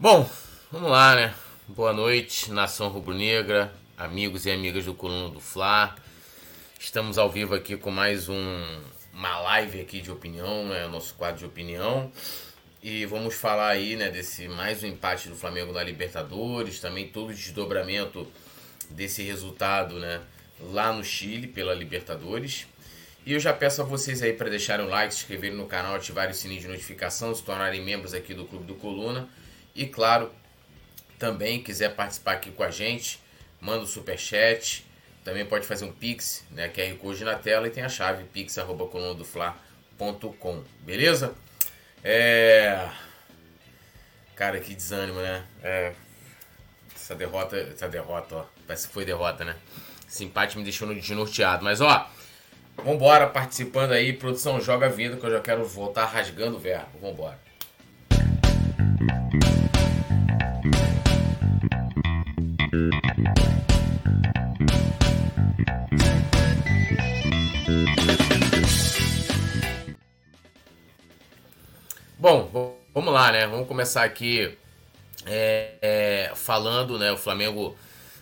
Bom, vamos lá, né? Boa noite, nação rubro-negra, amigos e amigas do Coluna do Fla. Estamos ao vivo aqui com mais um, uma live aqui de opinião, né? Nosso quadro de opinião. E vamos falar aí, né, desse mais um empate do Flamengo na Libertadores, também todo o desdobramento desse resultado, né, lá no Chile pela Libertadores. E eu já peço a vocês aí para deixarem o like, se inscreverem no canal, ativarem o sininho de notificação, se tornarem membros aqui do Clube do Coluna. E claro, também quiser participar aqui com a gente, manda o um superchat, também pode fazer um pix, né, QR Code na tela e tem a chave pix@colunadofla.com, beleza? É Cara, que desânimo, né? É... Essa derrota, essa derrota, ó, parece que foi derrota, né? Esse empate me deixou desnorteado, mas ó, vambora participando aí, produção joga a vida que eu já quero voltar rasgando o verbo. Vambora. Bom, vamos lá, né? Vamos começar aqui é, é, falando, né? O Flamengo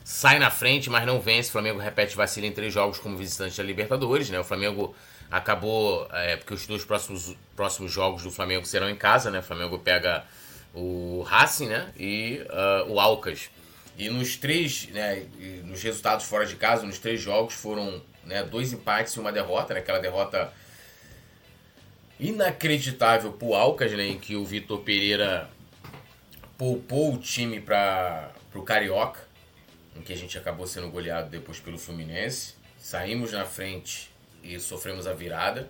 sai na frente, mas não vence. O Flamengo repete vacila em três jogos como visitante da Libertadores, né? O Flamengo acabou, é, porque os dois próximos, próximos jogos do Flamengo serão em casa, né? O Flamengo pega o Racing, né? E uh, o Alcas. E nos três, né? Nos resultados fora de casa, nos três jogos foram né, dois empates e uma derrota, né? Aquela derrota inacreditável pro Alcas, né, em que o Vitor Pereira poupou o time para o Carioca, em que a gente acabou sendo goleado depois pelo Fluminense. Saímos na frente e sofremos a virada.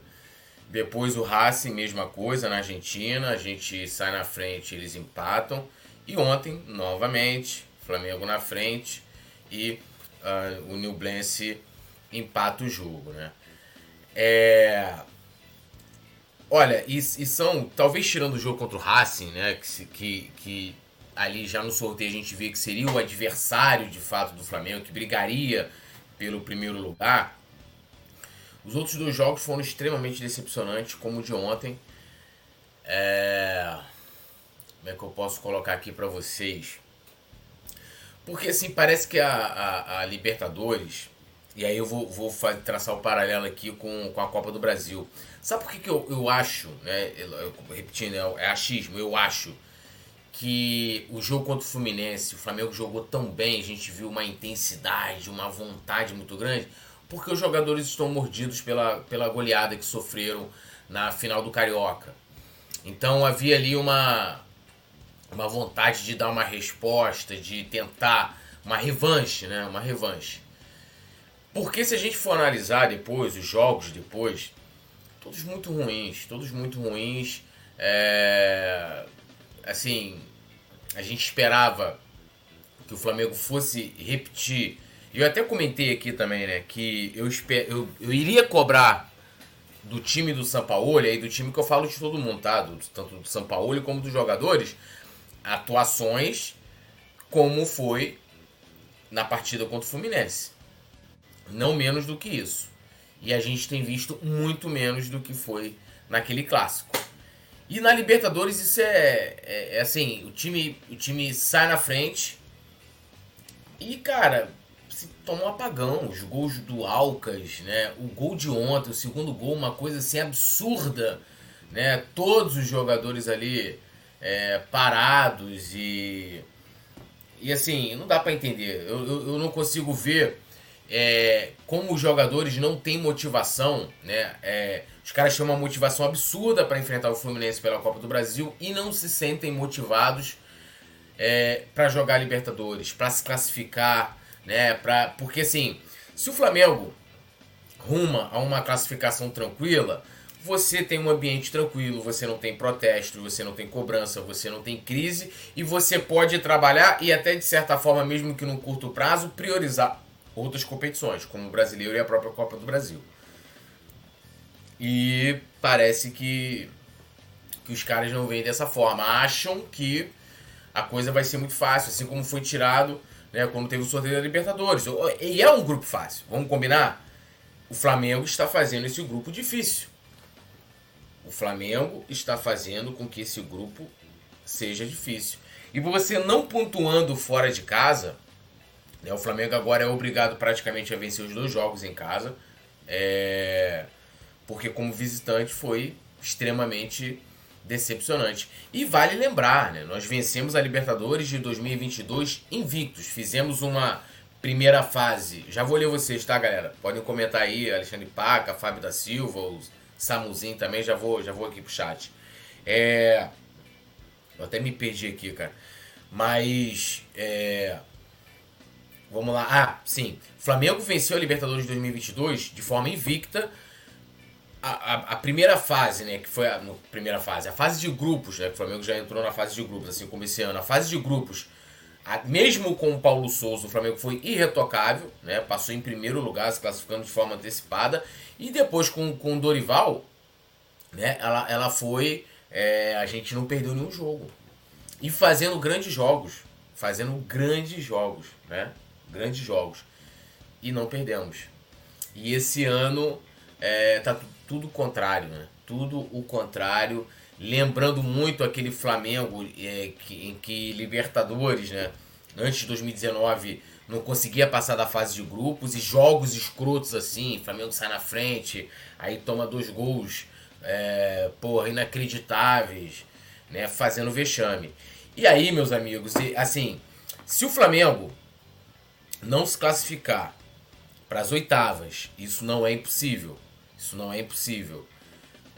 Depois o Racing, mesma coisa, na Argentina, a gente sai na frente, eles empatam. E ontem, novamente, Flamengo na frente e uh, o Nublense empata o jogo, né? É, Olha, e, e, são, talvez tirando o jogo contra o Racing, né, que, que, que ali já no sorteio a gente vê que seria o adversário de fato do Flamengo, que brigaria pelo primeiro lugar. Os outros dois jogos foram extremamente decepcionantes, como o de ontem. É... Como é que eu posso colocar aqui para vocês? Porque assim, parece que a, a, a Libertadores, e aí eu vou, vou traçar o um paralelo aqui com, com a Copa do Brasil. Sabe por que, que eu, eu acho, né? Eu, repetindo, é, é achismo, eu acho que o jogo contra o Fluminense, o Flamengo jogou tão bem, a gente viu uma intensidade, uma vontade muito grande, porque os jogadores estão mordidos pela, pela goleada que sofreram na final do Carioca. Então havia ali uma, uma vontade de dar uma resposta, de tentar uma revanche, né? Uma revanche. Porque se a gente for analisar depois, os jogos depois, todos muito ruins, todos muito ruins. É, assim, a gente esperava que o Flamengo fosse repetir. Eu até comentei aqui também, né, que eu, esper, eu, eu iria cobrar do time do Paulo, e do time que eu falo de todo mundo, tá? Do, tanto do São Paulo como dos jogadores, atuações como foi na partida contra o Fluminense. Não menos do que isso. E a gente tem visto muito menos do que foi naquele clássico. E na Libertadores isso é, é, é, assim, o time, o time sai na frente e, cara, se toma um apagão. Os gols do Alcas, né? O gol de ontem, o segundo gol, uma coisa assim absurda, né? Todos os jogadores ali é, parados e... E assim, não dá para entender. Eu, eu, eu não consigo ver é, como os jogadores não têm motivação, né? É, os caras têm uma motivação absurda para enfrentar o Fluminense pela Copa do Brasil e não se sentem motivados é, para jogar Libertadores, para se classificar, né? Pra, porque assim, se o Flamengo ruma a uma classificação tranquila, você tem um ambiente tranquilo, você não tem protesto, você não tem cobrança, você não tem crise e você pode trabalhar e até de certa forma, mesmo que no curto prazo, priorizar outras competições, como o brasileiro e a própria Copa do Brasil. E parece que, que os caras não veem dessa forma. Acham que a coisa vai ser muito fácil, assim como foi tirado né, quando teve o sorteio da Libertadores. E é um grupo fácil, vamos combinar? O Flamengo está fazendo esse grupo difícil. O Flamengo está fazendo com que esse grupo seja difícil. E você não pontuando fora de casa, né, o Flamengo agora é obrigado praticamente a vencer os dois jogos em casa. É, porque como visitante foi extremamente decepcionante. E vale lembrar, né, nós vencemos a Libertadores de 2022 invictos. Fizemos uma primeira fase. Já vou ler vocês, tá, galera? Podem comentar aí, Alexandre Paca, Fábio da Silva, o Samuzinho também, já vou, já vou aqui pro chat. É... Eu até me perdi aqui, cara. Mas, é... Vamos lá. Ah, sim. Flamengo venceu a Libertadores de 2022 de forma invicta. A, a, a, primeira fase, né, que foi a no, primeira fase, a fase de grupos, né, que o Flamengo já entrou na fase de grupos, assim como esse ano. A fase de grupos mesmo com o Paulo Souza, o Flamengo foi irretocável, né? Passou em primeiro lugar, se classificando de forma antecipada. E depois com, com o Dorival, né? Ela, ela foi. É, a gente não perdeu nenhum jogo. E fazendo grandes jogos. Fazendo grandes jogos, né? Grandes jogos. E não perdemos. E esse ano é, tá tudo o contrário, né? Tudo o contrário lembrando muito aquele Flamengo é, que, em que Libertadores, né, antes de 2019, não conseguia passar da fase de grupos e jogos escrotos assim, Flamengo sai na frente, aí toma dois gols, é, porra, inacreditáveis, né, fazendo vexame. E aí, meus amigos, assim, se o Flamengo não se classificar para as oitavas, isso não é impossível. Isso não é impossível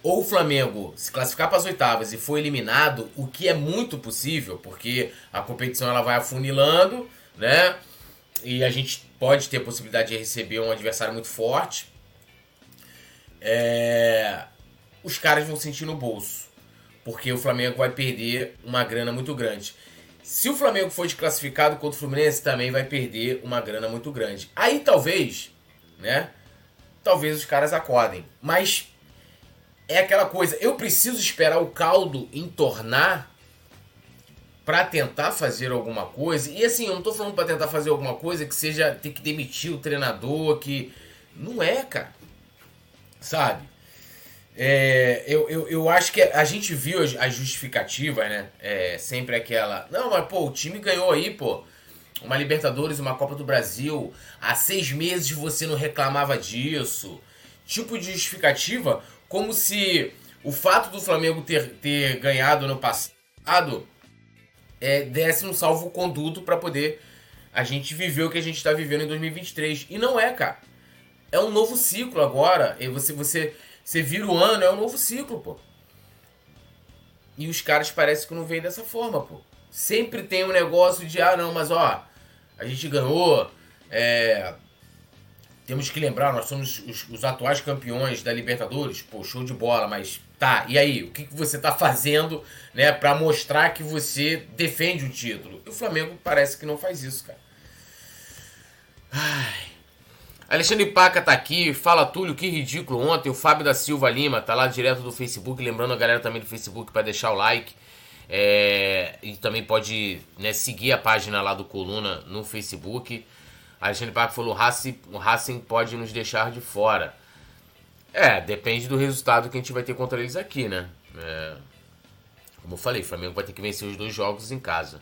ou o Flamengo se classificar para as oitavas e for eliminado, o que é muito possível, porque a competição ela vai afunilando, né? E a gente pode ter a possibilidade de receber um adversário muito forte. É... Os caras vão sentir no bolso, porque o Flamengo vai perder uma grana muito grande. Se o Flamengo for desclassificado contra o Fluminense, também vai perder uma grana muito grande. Aí talvez, né? Talvez os caras acordem. Mas é aquela coisa, eu preciso esperar o caldo entornar para tentar fazer alguma coisa. E assim, eu não tô falando para tentar fazer alguma coisa que seja ter que demitir o treinador, que não é, cara. Sabe? É, eu, eu, eu acho que a gente viu as justificativas, né? É, sempre aquela. Não, mas pô, o time ganhou aí, pô. Uma Libertadores, uma Copa do Brasil. Há seis meses você não reclamava disso. Tipo de justificativa como se o fato do Flamengo ter, ter ganhado no passado é, desse um salvo-conduto para poder a gente viver o que a gente está vivendo em 2023. E não é, cara. É um novo ciclo agora. E você, você, você vira o ano, é um novo ciclo, pô. E os caras parecem que não veem dessa forma, pô. Sempre tem um negócio de, ah, não, mas ó, a gente ganhou, é, temos que lembrar, nós somos os, os, atuais campeões da Libertadores. Pô, show de bola, mas tá, e aí? O que, que você tá fazendo, né, para mostrar que você defende o título? E o Flamengo parece que não faz isso, cara. Ai. Alexandre Paca tá aqui, fala Túlio, que ridículo. Ontem o Fábio da Silva Lima tá lá direto do Facebook, lembrando a galera também do Facebook para deixar o like. É, e também pode né, seguir a página lá do Coluna no Facebook. Alexandre Paco falou: o Racing, pode nos deixar de fora. É, depende do resultado que a gente vai ter contra eles aqui, né? É, como eu falei, o Flamengo vai ter que vencer os dois jogos em casa.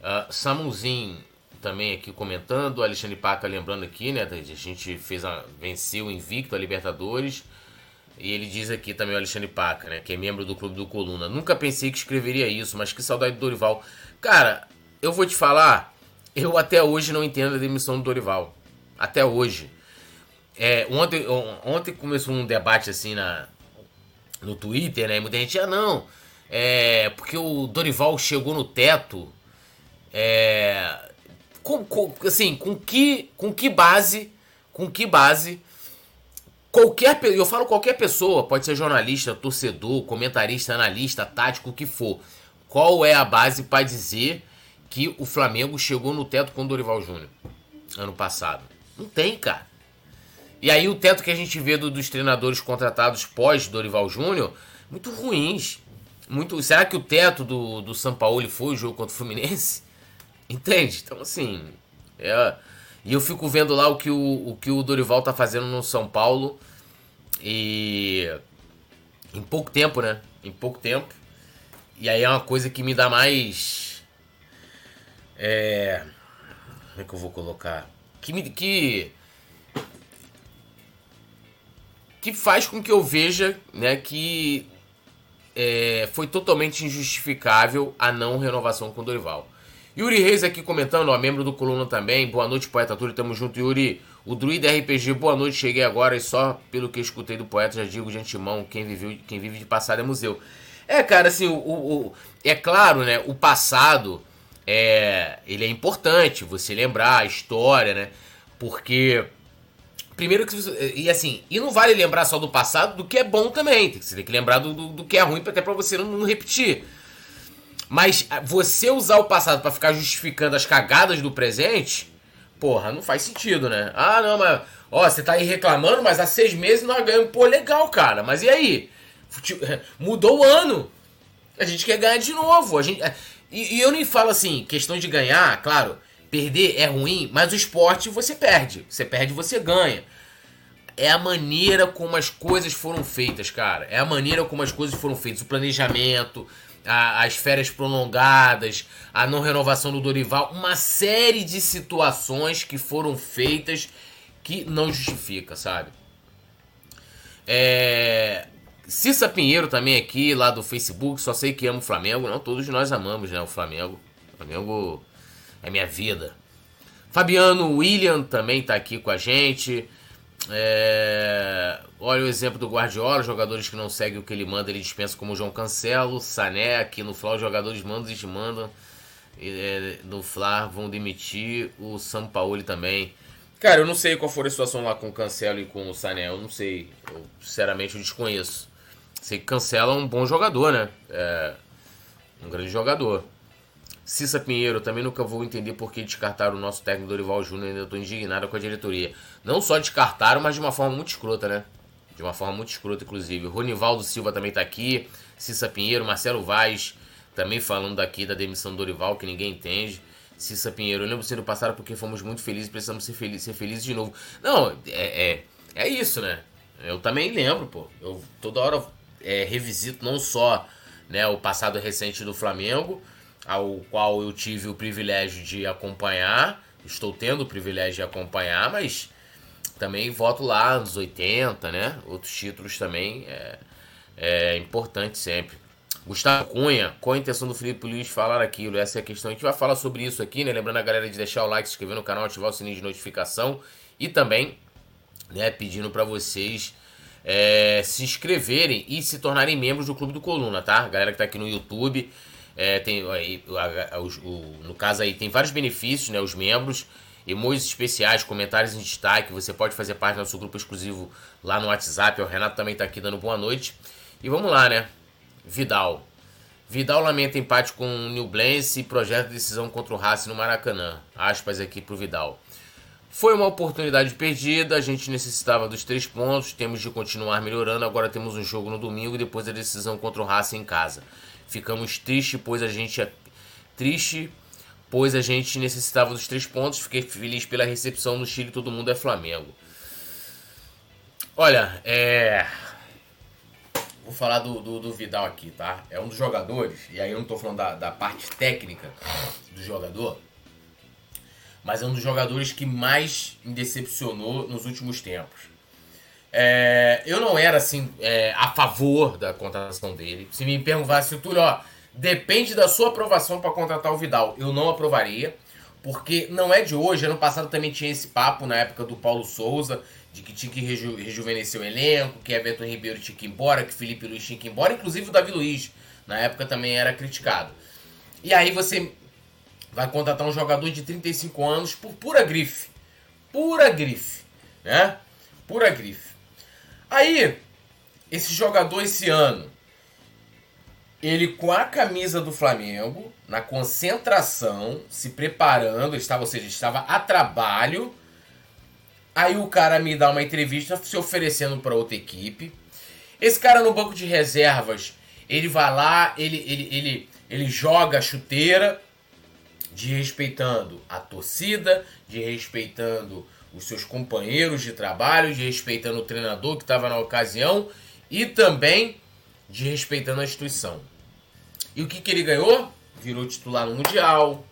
Uh, Samuzinho também aqui comentando, Alexandre Paca lembrando aqui, né? A gente fez a, venceu invicto a Libertadores. E ele diz aqui também o Alexandre Paca, né? Que é membro do Clube do Coluna. Nunca pensei que escreveria isso, mas que saudade do Dorival. Cara, eu vou te falar. Eu até hoje não entendo a demissão do Dorival. Até hoje. É, ontem, ontem começou um debate assim na, no Twitter, né? Muita gente, ah, não. É, porque o Dorival chegou no teto. É, com, com, assim, com que, com que base, com que base qualquer, eu falo qualquer pessoa, pode ser jornalista, torcedor, comentarista, analista, tático, o que for. Qual é a base para dizer que o Flamengo chegou no teto com o Dorival Júnior ano passado. Não tem, cara. E aí o teto que a gente vê do, dos treinadores contratados pós Dorival Júnior, muito ruins. Muito, será que o teto do, do São Paulo foi o jogo contra o Fluminense? Entende? Então assim, é, e eu fico vendo lá o que o, o que o Dorival tá fazendo no São Paulo e em pouco tempo, né? Em pouco tempo. E aí é uma coisa que me dá mais É. Como é que eu vou colocar? Que me. Que. Que faz com que eu veja, né, que é, foi totalmente injustificável a não renovação com o Dorival. Yuri Reis aqui comentando, ó, membro do Coluna também. Boa noite, Poeta Túlio, tamo junto, Yuri. O Druida RPG, boa noite, cheguei agora e só pelo que escutei do poeta já digo de antemão, quem, viveu, quem vive de passado é museu. É, cara, assim, o, o, o é claro, né, o passado é, ele é importante, você lembrar a história, né? Porque primeiro que e assim, e não vale lembrar só do passado, do que é bom também. Você tem que lembrar do, do, do que é ruim até para você não, não, repetir. Mas você usar o passado para ficar justificando as cagadas do presente, porra, não faz sentido, né? Ah, não, mas ó, você tá aí reclamando, mas há seis meses nós ganhamos, pô, legal, cara. Mas e aí? Mudou o ano. A gente quer ganhar de novo. A gente, e, e eu nem falo assim, questão de ganhar, claro, perder é ruim, mas o esporte você perde. Você perde, você ganha. É a maneira como as coisas foram feitas, cara. É a maneira como as coisas foram feitas. O planejamento, a, as férias prolongadas, a não renovação do Dorival. Uma série de situações que foram feitas que não justifica, sabe? É, Cissa Pinheiro também aqui, lá do Facebook, só sei que amo o Flamengo. Não, todos nós amamos, né, o Flamengo. O Flamengo é minha vida. Fabiano William também tá aqui com a gente. É... Olha o exemplo do Guardiola, jogadores que não seguem o que ele manda, ele dispensa como João Cancelo, Sané, aqui no Fla, os jogadores mandam e desmandam. É, no Fla vão demitir o São Paulo também. Cara, eu não sei qual foi a situação lá com o Cancelo e com o Sané, eu não sei. Eu, sinceramente, eu desconheço. Você cancela um bom jogador, né? É, um grande jogador. Cissa Pinheiro, também nunca vou entender por que descartaram o nosso técnico Dorival Júnior. Ainda estou indignado com a diretoria. Não só descartaram, mas de uma forma muito escrota, né? De uma forma muito escrota, inclusive. Ronivaldo Silva também está aqui. Cissa Pinheiro, Marcelo Vaz também falando daqui da demissão do Dorival, que ninguém entende. Cissa Pinheiro, eu lembro você do passado porque fomos muito felizes, precisamos ser, feliz, ser felizes de novo. Não, é, é, é isso, né? Eu também lembro, pô. Eu toda hora é, revisito não só né, o passado recente do Flamengo, ao qual eu tive o privilégio de acompanhar, estou tendo o privilégio de acompanhar, mas também voto lá nos 80, né? Outros títulos também é, é importante sempre. Gustavo Cunha, qual a intenção do Felipe Luiz falar aquilo? Essa é a questão. A gente vai falar sobre isso aqui, né? Lembrando a galera de deixar o like, se inscrever no canal, ativar o sininho de notificação e também, né, pedindo para vocês é, se inscreverem e se tornarem membros do Clube do Coluna, tá? Galera que tá aqui no YouTube, é, tem, aí, a, a, o, no caso aí, tem vários benefícios, né? Os membros, emojis especiais, comentários em destaque, você pode fazer parte do nosso grupo exclusivo lá no WhatsApp, o Renato também tá aqui dando boa noite. E vamos lá, né? Vidal. Vidal lamenta empate com o Newblense e projeta decisão contra o Racing no Maracanã. Aspas aqui pro Vidal. Foi uma oportunidade perdida, a gente necessitava dos três pontos, temos de continuar melhorando. Agora temos um jogo no domingo e depois a decisão contra o Racing em casa. Ficamos tristes, pois a gente é triste, pois a gente necessitava dos três pontos. Fiquei feliz pela recepção no Chile, todo mundo é Flamengo. Olha, é. Vou falar do, do, do, Vidal aqui, tá? É um dos jogadores, e aí eu não tô falando da, da parte técnica do jogador mas é um dos jogadores que mais me decepcionou nos últimos tempos. É, eu não era assim é, a favor da contratação dele. Se me perguntasse, Túlio, ó, depende da sua aprovação para contratar o Vidal, eu não aprovaria, porque não é de hoje. Ano passado também tinha esse papo na época do Paulo Souza, de que tinha que reju rejuvenescer o elenco, que Everton Ribeiro tinha que ir embora, que Felipe Luiz tinha que ir embora, inclusive o Davi Luiz, na época também era criticado. E aí você vai contratar um jogador de 35 anos por pura grife. Pura grife, né? Pura grife. Aí, esse jogador esse ano, ele com a camisa do Flamengo, na concentração, se preparando, estava, ou seja, estava a trabalho. Aí o cara me dá uma entrevista se oferecendo para outra equipe. Esse cara no banco de reservas, ele vai lá, ele, ele, ele, ele joga a chuteira, de respeitando a torcida, de respeitando os seus companheiros de trabalho, de respeitando o treinador que estava na ocasião e também de respeitando a instituição. E o que, que ele ganhou? Virou titular no Mundial,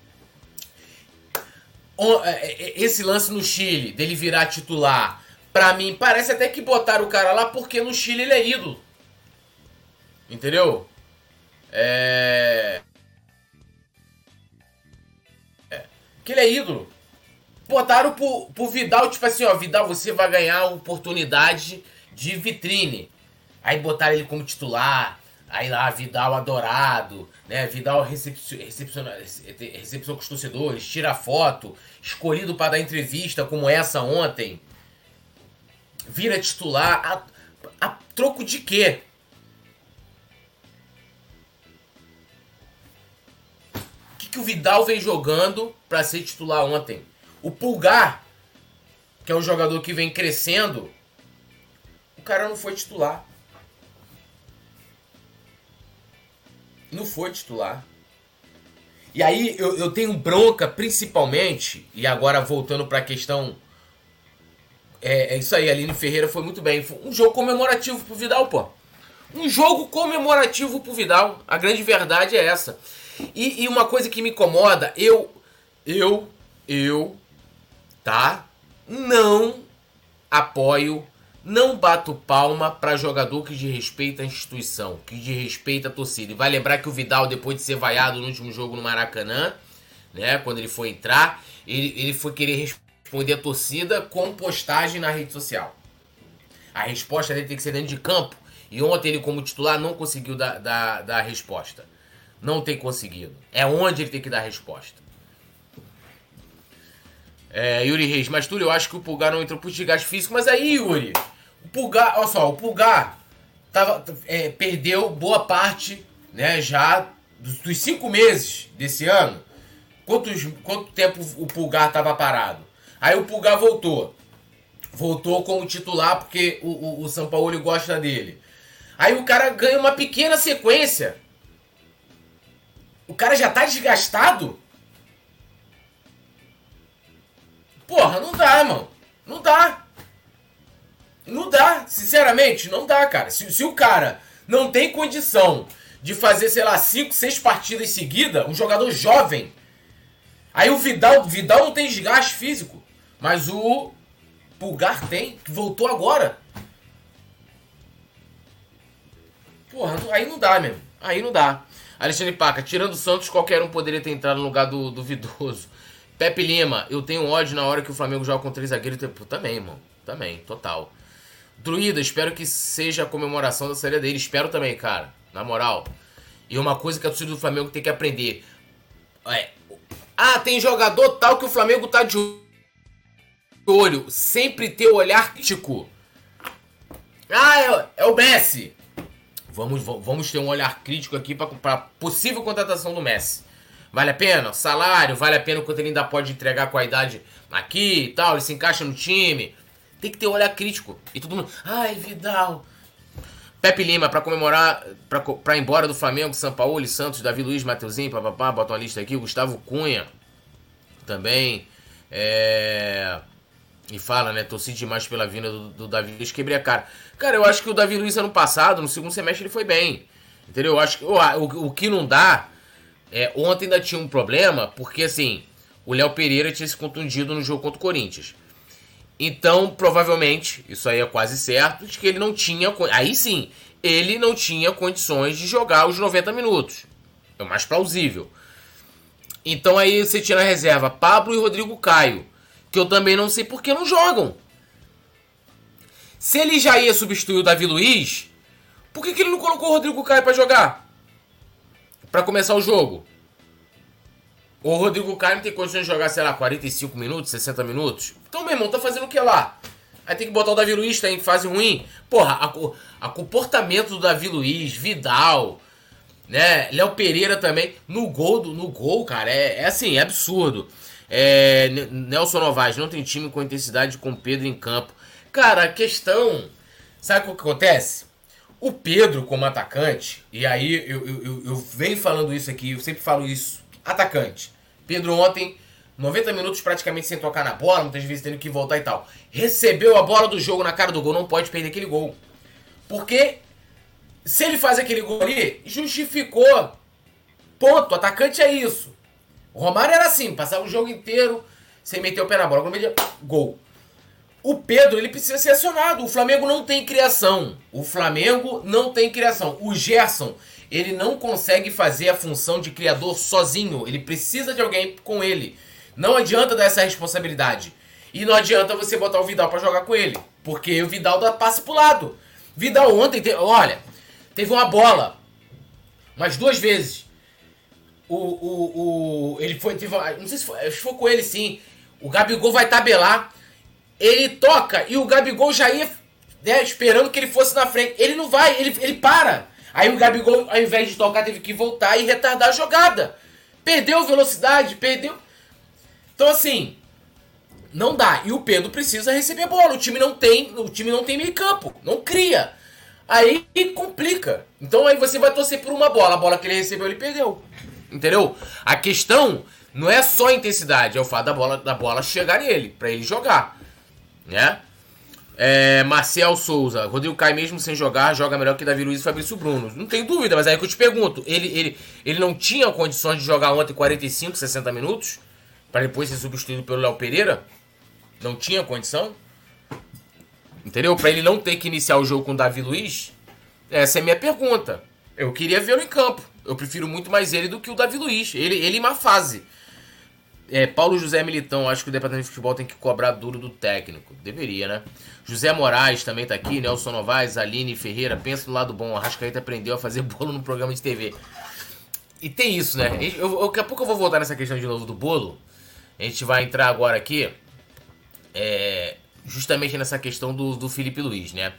esse lance no Chile, dele virar titular, pra mim parece até que botaram o cara lá porque no Chile ele é ídolo. Entendeu? É. é. Que ele é ídolo. Botaram pro, pro Vidal, tipo assim, ó, Vidal, você vai ganhar oportunidade de vitrine. Aí botaram ele como titular. Aí lá, Vidal adorado, né? Vidal recepciona, com os torcedores, tira foto, escolhido para dar entrevista como essa ontem. Vira titular. A, a troco de quê? Que, o Vidal vem jogando para ser titular ontem? O Pulgar, que é um jogador que vem crescendo, o cara não foi titular. Não foi titular. E aí eu, eu tenho bronca, principalmente, e agora voltando para a questão. É, é, isso aí, Aline Ferreira foi muito bem. Foi um jogo comemorativo pro Vidal, pô. Um jogo comemorativo pro Vidal. A grande verdade é essa. E, e uma coisa que me incomoda, eu, eu, eu, tá? Não apoio não bato palma para jogador que desrespeita a instituição, que desrespeita a torcida. E vai lembrar que o Vidal, depois de ser vaiado no último jogo no Maracanã, né, quando ele foi entrar, ele, ele foi querer responder a torcida com postagem na rede social. A resposta dele tem que ser dentro de campo. E ontem ele, como titular, não conseguiu dar, dar, dar a resposta. Não tem conseguido. É onde ele tem que dar resposta. É, Yuri Reis, mas Túlio, eu acho que o Pulgar não entrou por desgaste físico. Mas aí, Yuri, o Pulgar, olha só, o Pulgar tava, é, perdeu boa parte, né, já dos, dos, cinco meses desse ano. Quantos, quanto tempo o Pulgar tava parado? Aí o Pulgar voltou. Voltou como titular porque o, o, o São Paulo gosta dele. Aí o cara ganha uma pequena sequência. O cara já tá desgastado. Porra, não dá, mano. Não dá. Não dá, sinceramente, não dá, cara. Se, se o cara não tem condição de fazer, sei lá, 5, 6 partidas seguidas, um jogador jovem. Aí o Vidal, Vidal não tem desgaste físico, mas o Pulgar tem, que voltou agora. Porra, aí não dá mesmo. Aí não dá. Alexandre Paca, tirando o Santos, qualquer um poderia ter entrado no lugar do, do Vidoso. Pepe Lima, eu tenho ódio na hora que o Flamengo joga com três zagueiros. Também, irmão. Também, total. Druida, espero que seja a comemoração da série dele. Espero também, cara. Na moral. E uma coisa que a torcida do Flamengo tem que aprender. É. Ah, tem jogador tal que o Flamengo tá de olho. Sempre ter o olhar crítico. Ah, é, é, o Messi. Vamos, vamos ter um olhar crítico aqui para possível contratação do Messi. Vale a pena? Salário, vale a pena o quanto ele ainda pode entregar com a idade aqui e tal, ele se encaixa no time. Tem que ter um olhar crítico. E todo mundo, ai, Vidal. Pepe Lima, para comemorar, pra ir embora do Flamengo, São Paulo, Santos, Davi Luiz, Mateuzinho, papapá, bota uma lista aqui, Gustavo Cunha também. É... E fala, né? Torci demais pela vinda do, do, Davi Luiz, quebrei a cara. Cara, eu acho que o Davi Luiz ano passado, no segundo semestre, ele foi bem. Entendeu? Eu acho que o, o, o que não dá. É, ontem ainda tinha um problema, porque assim, o Léo Pereira tinha se contundido no jogo contra o Corinthians. Então, provavelmente, isso aí é quase certo, de que ele não tinha. Aí sim, ele não tinha condições de jogar os 90 minutos. É o mais plausível. Então aí você tinha na reserva Pablo e Rodrigo Caio, que eu também não sei por que não jogam. Se ele já ia substituir o Davi Luiz, por que, que ele não colocou o Rodrigo Caio para jogar? Para começar o jogo. O Rodrigo Caio não tem condições de jogar, sei lá, 45 minutos, 60 minutos. Então, meu irmão, tá fazendo o que lá? Aí tem que botar o Davi Luiz, tá em fase ruim. Porra, a, a comportamento do Davi Luiz, Vidal, né? Léo Pereira também. No gol, do, no gol, cara, é, é assim, é absurdo. É, Nelson Novaes não tem time com intensidade com Pedro em campo. Cara, a questão. Sabe o que acontece? O Pedro, como atacante, e aí eu, eu, eu, eu venho falando isso aqui, eu sempre falo isso. Atacante. Pedro ontem, 90 minutos praticamente sem tocar na bola, muitas vezes tendo que voltar e tal. Recebeu a bola do jogo na cara do gol, não pode perder aquele gol. Porque se ele faz aquele gol ali, justificou. Ponto. Atacante é isso. O Romário era assim, passava o jogo inteiro sem meter o pé na bola. Gol. O Pedro, ele precisa ser acionado. O Flamengo não tem criação. O Flamengo não tem criação. O Gerson, ele não consegue fazer a função de criador sozinho. Ele precisa de alguém com ele. Não adianta dar essa responsabilidade. E não adianta você botar o Vidal para jogar com ele. Porque o Vidal dá passe pro lado. Vidal ontem, te... olha, teve uma bola. Umas duas vezes. O, o, o, ele foi, teve, não sei se foi, foi com ele sim. O Gabigol vai tabelar. Ele toca e o Gabigol já ia né, esperando que ele fosse na frente. Ele não vai, ele, ele para. Aí o Gabigol, ao invés de tocar, teve que voltar e retardar a jogada. Perdeu velocidade, perdeu. Então assim, não dá. E o Pedro precisa receber bola. O time não tem, o time não tem meio campo, não cria. Aí complica. Então aí você vai torcer por uma bola. A bola que ele recebeu, ele perdeu. Entendeu? A questão não é só a intensidade, é o fato da bola, da bola chegar nele, para ele jogar. Né? É, Marcel Souza, Rodrigo Caio mesmo sem jogar, joga melhor que Davi Luiz e Fabrício Bruno. Não tem dúvida, mas aí é que eu te pergunto, ele, ele, ele não tinha condições de jogar ontem 45, 60 minutos? para depois ser substituído pelo Léo Pereira? Não tinha condição? Entendeu? Para ele não ter que iniciar o jogo com o Davi Luiz? Essa é a minha pergunta. Eu queria vê-lo em campo. Eu prefiro muito mais ele do que o Davi Luiz. Ele, ele em uma fase. É, Paulo José Militão, acho que o departamento de futebol tem que cobrar duro do técnico. Deveria, né? José Moraes também tá aqui, Nelson Novaes, Aline Ferreira, pensa no lado bom. A Rascaeta aprendeu a fazer bolo no programa de TV. E tem isso, né? Eu, eu, daqui a pouco eu vou voltar nessa questão de novo do bolo. A gente vai entrar agora aqui. É, justamente nessa questão do, do Felipe Luiz, né?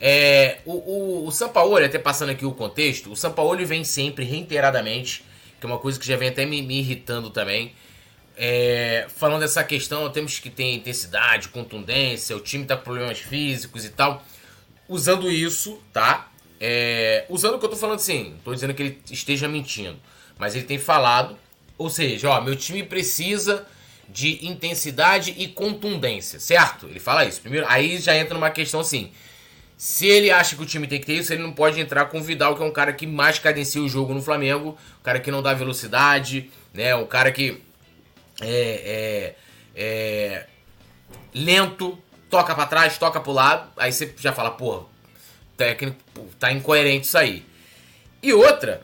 É, o, o, o Sampaoli, até passando aqui o contexto, o Sampaoli vem sempre, reiteradamente, que é uma coisa que já vem até me, me irritando também, é, falando dessa questão, temos que ter intensidade, contundência, o time tá com problemas físicos e tal, usando isso, tá? É, usando o que eu tô falando assim, tô dizendo que ele esteja mentindo, mas ele tem falado, ou seja, ó, meu time precisa de intensidade e contundência, certo? Ele fala isso. Primeiro, aí já entra numa questão assim, se ele acha que o time tem que ter isso, ele não pode entrar com o Vidal, que é um cara que mais cadencia o jogo no Flamengo, um cara que não dá velocidade, né? Um cara que é, é, é lento, toca para trás, toca pro lado, aí você já fala, pô, técnico, tá incoerente isso aí. E outra,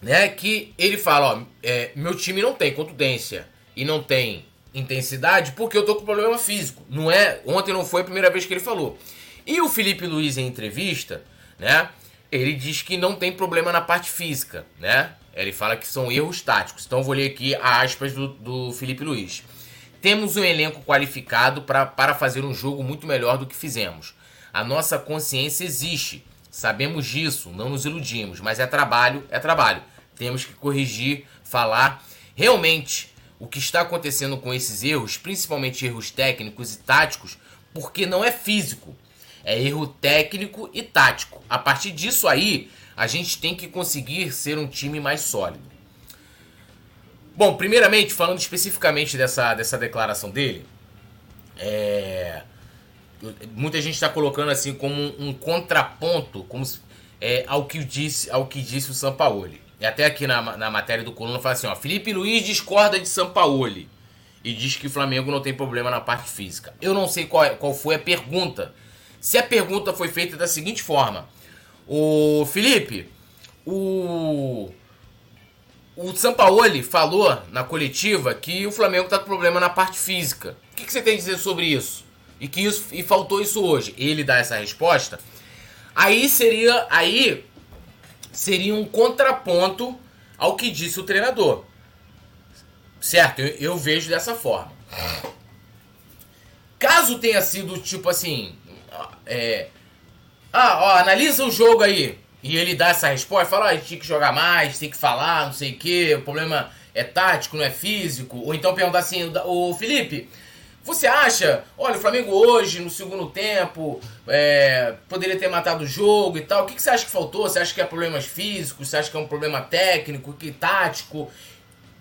né, que ele fala, ó, é, meu time não tem contundência e não tem intensidade porque eu tô com problema físico. Não é, ontem não foi a primeira vez que ele falou. E o Felipe Luiz, em entrevista, né? Ele diz que não tem problema na parte física, né? Ele fala que são erros táticos. Então eu vou ler aqui aspas do, do Felipe Luiz. Temos um elenco qualificado pra, para fazer um jogo muito melhor do que fizemos. A nossa consciência existe. Sabemos disso, não nos iludimos, mas é trabalho, é trabalho. Temos que corrigir, falar. Realmente, o que está acontecendo com esses erros, principalmente erros técnicos e táticos, porque não é físico, é erro técnico e tático. A partir disso aí, a gente tem que conseguir ser um time mais sólido. Bom, primeiramente, falando especificamente dessa, dessa declaração dele, é, muita gente está colocando assim como um, um contraponto como se, é, ao, que disse, ao que disse o Sampaoli. E até aqui na, na matéria do Coluna fala assim: ó, Felipe Luiz discorda de Sampaoli e diz que o Flamengo não tem problema na parte física. Eu não sei qual, é, qual foi a pergunta se a pergunta foi feita da seguinte forma: O Felipe, o o Sampaoli falou na coletiva que o Flamengo está com problema na parte física. O que, que, você tem a dizer sobre isso? E que isso e faltou isso hoje. Ele dá essa resposta. Aí seria aí seria um contraponto ao que disse o treinador. Certo? Eu, eu vejo dessa forma. Caso tenha sido tipo assim, é, ah, ó, analisa o jogo aí. E ele dá essa resposta, fala, ah, tinha que jogar mais, tem que falar, não sei o que, o problema é tático, não é físico. Ou então perguntar assim, o Felipe, você acha, olha, o Flamengo hoje, no segundo tempo, é, poderia ter matado o jogo e tal. O que, que, você acha que faltou? Você acha que é problemas físicos? Você acha que é um problema técnico, que tático?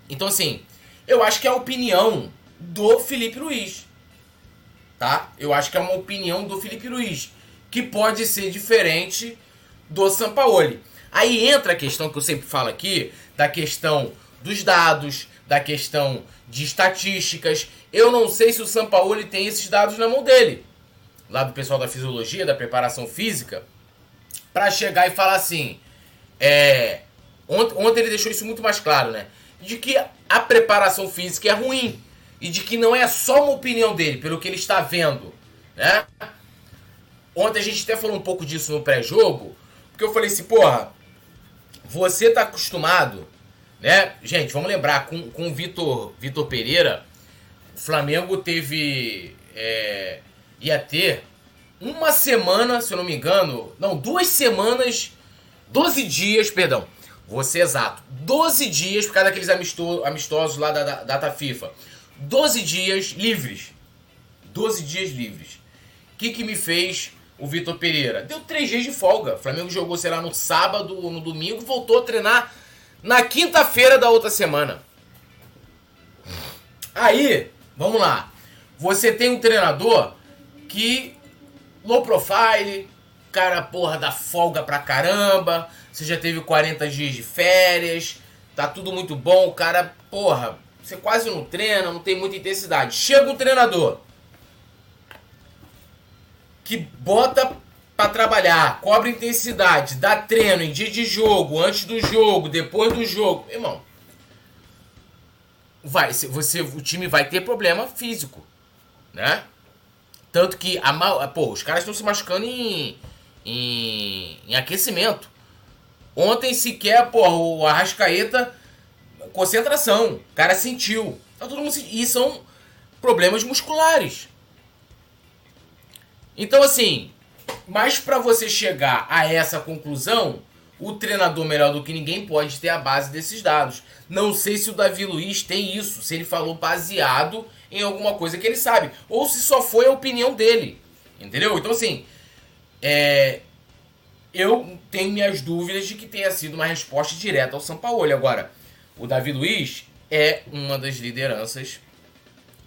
Então, assim, eu acho que é a opinião do Felipe Luiz tá? Eu acho que é uma opinião do Felipe Luiz, que pode ser diferente do Sampaoli. Aí entra a questão que eu sempre falo aqui, da questão dos dados, da questão de estatísticas. Eu não sei se o Sampaoli tem esses dados na mão dele, lá do pessoal da fisiologia, da preparação física, para chegar e falar assim. É, ontem, ontem ele deixou isso muito mais claro, né? De que a preparação física é ruim e de que não é só uma opinião dele, pelo que ele está vendo, né? Ontem a gente até falou um pouco disso no pré-jogo, porque eu falei assim, porra, você tá acostumado, né? Gente, vamos lembrar, com, com o Vitor, Vitor Pereira, o Flamengo teve. É, ia ter uma semana, se eu não me engano, não, duas semanas, 12 dias, perdão, ser exato, 12 dias por causa daqueles amistosos lá da, da data FIFA 12 dias livres. 12 dias livres. O que, que me fez o Vitor Pereira? Deu 3 dias de folga. O Flamengo jogou, sei lá, no sábado ou no domingo, voltou a treinar na quinta-feira da outra semana. Aí, vamos lá. Você tem um treinador que low profile, cara, porra, dá folga pra caramba. Você já teve 40 dias de férias, tá tudo muito bom. O cara, porra, você quase não treina, não tem muita intensidade. Chega um treinador que bota para trabalhar, cobra intensidade, dá treino em dia de jogo, antes do jogo, depois do jogo. Irmão, vai, você, o time vai ter problema físico, né? Tanto que a mal, pô, os caras estão se machucando em, em, em aquecimento. Ontem sequer, pô, o Arrascaeta concentração. O cara sentiu. Tá todo mundo E são problemas musculares. Então, assim, mas para você chegar a essa conclusão, o treinador melhor do que ninguém pode ter a base desses dados. Não sei se o Davi Luiz tem isso, se ele falou baseado em alguma coisa que ele sabe, ou se só foi a opinião dele. Entendeu? Então, assim, é, eu tenho minhas dúvidas de que tenha sido uma resposta direta ao São Paulo. Agora, o Davi Luiz é uma das lideranças,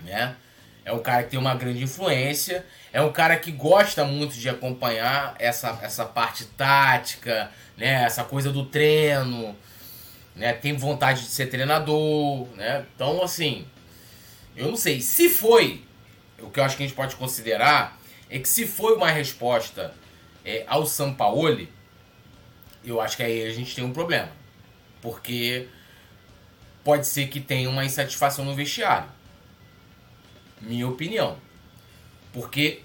né? É um cara que tem uma grande influência, é um cara que gosta muito de acompanhar essa, essa parte tática, né? Essa coisa do treino, né? Tem vontade de ser treinador, né? Então, assim, eu não sei. Se foi, o que eu acho que a gente pode considerar é que se foi uma resposta é, ao Sampaoli, eu acho que aí a gente tem um problema. Porque pode ser que tenha uma insatisfação no vestiário. Minha opinião. Porque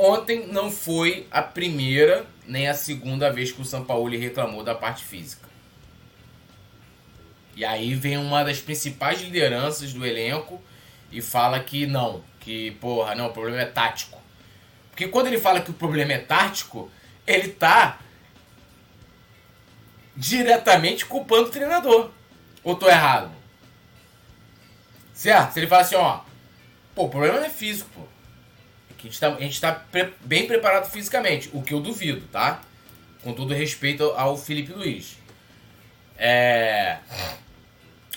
ontem não foi a primeira nem a segunda vez que o São Paulo reclamou da parte física. E aí vem uma das principais lideranças do elenco e fala que não, que porra, não, o problema é tático. Porque quando ele fala que o problema é tático, ele tá diretamente culpando o treinador. Ou tô errado? Certo? Se ele fala assim, ó. Pô, o problema não é físico, pô. Que a gente tá, tá pre bem preparado fisicamente. O que eu duvido, tá? Com todo respeito ao Felipe Luiz. É.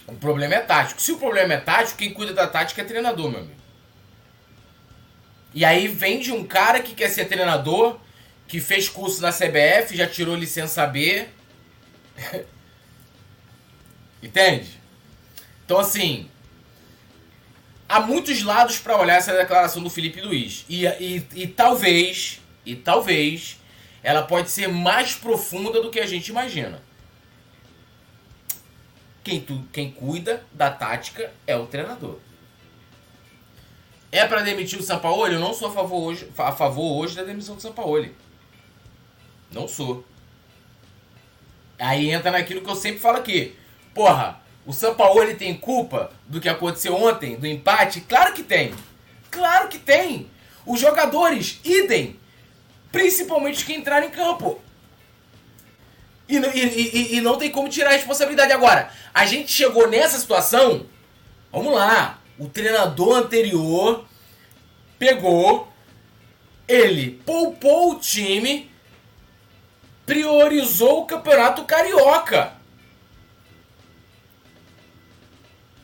O problema é tático. Se o problema é tático, quem cuida da tática é treinador, meu amigo. E aí vem de um cara que quer ser treinador, que fez curso na CBF, já tirou licença B. Entende? Então, assim, há muitos lados para olhar essa declaração do Felipe Luiz. E, e, e talvez, e talvez, ela pode ser mais profunda do que a gente imagina. Quem, tu, quem cuida da tática é o treinador. É para demitir o Sampaoli? Eu não sou a favor, hoje, a favor hoje da demissão do Sampaoli. Não sou. Aí entra naquilo que eu sempre falo aqui. Porra, o São Paulo tem culpa do que aconteceu ontem, do empate? Claro que tem. Claro que tem. Os jogadores, idem. Principalmente os que entraram em campo. E, e, e, e, não tem como tirar a responsabilidade agora. A gente chegou nessa situação. Vamos lá. O treinador anterior pegou. Ele poupou o time. Priorizou o campeonato carioca.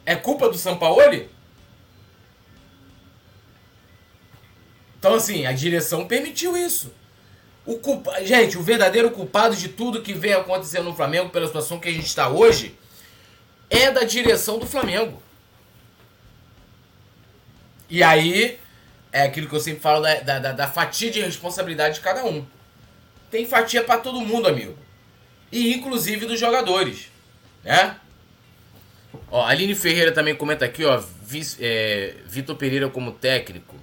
É culpa do Sampaoli? Então, assim, a direção permitiu isso. O culpa... Gente, o verdadeiro culpado de tudo que vem acontecendo no Flamengo, pela situação que a gente está hoje, é da direção do Flamengo. E aí, é aquilo que eu sempre falo da, da, da fatia de responsabilidade de cada um. Tem fatia para todo mundo, amigo. E inclusive dos jogadores, né? Ó, Aline Ferreira também comenta aqui, ó, é, Vitor Pereira como técnico.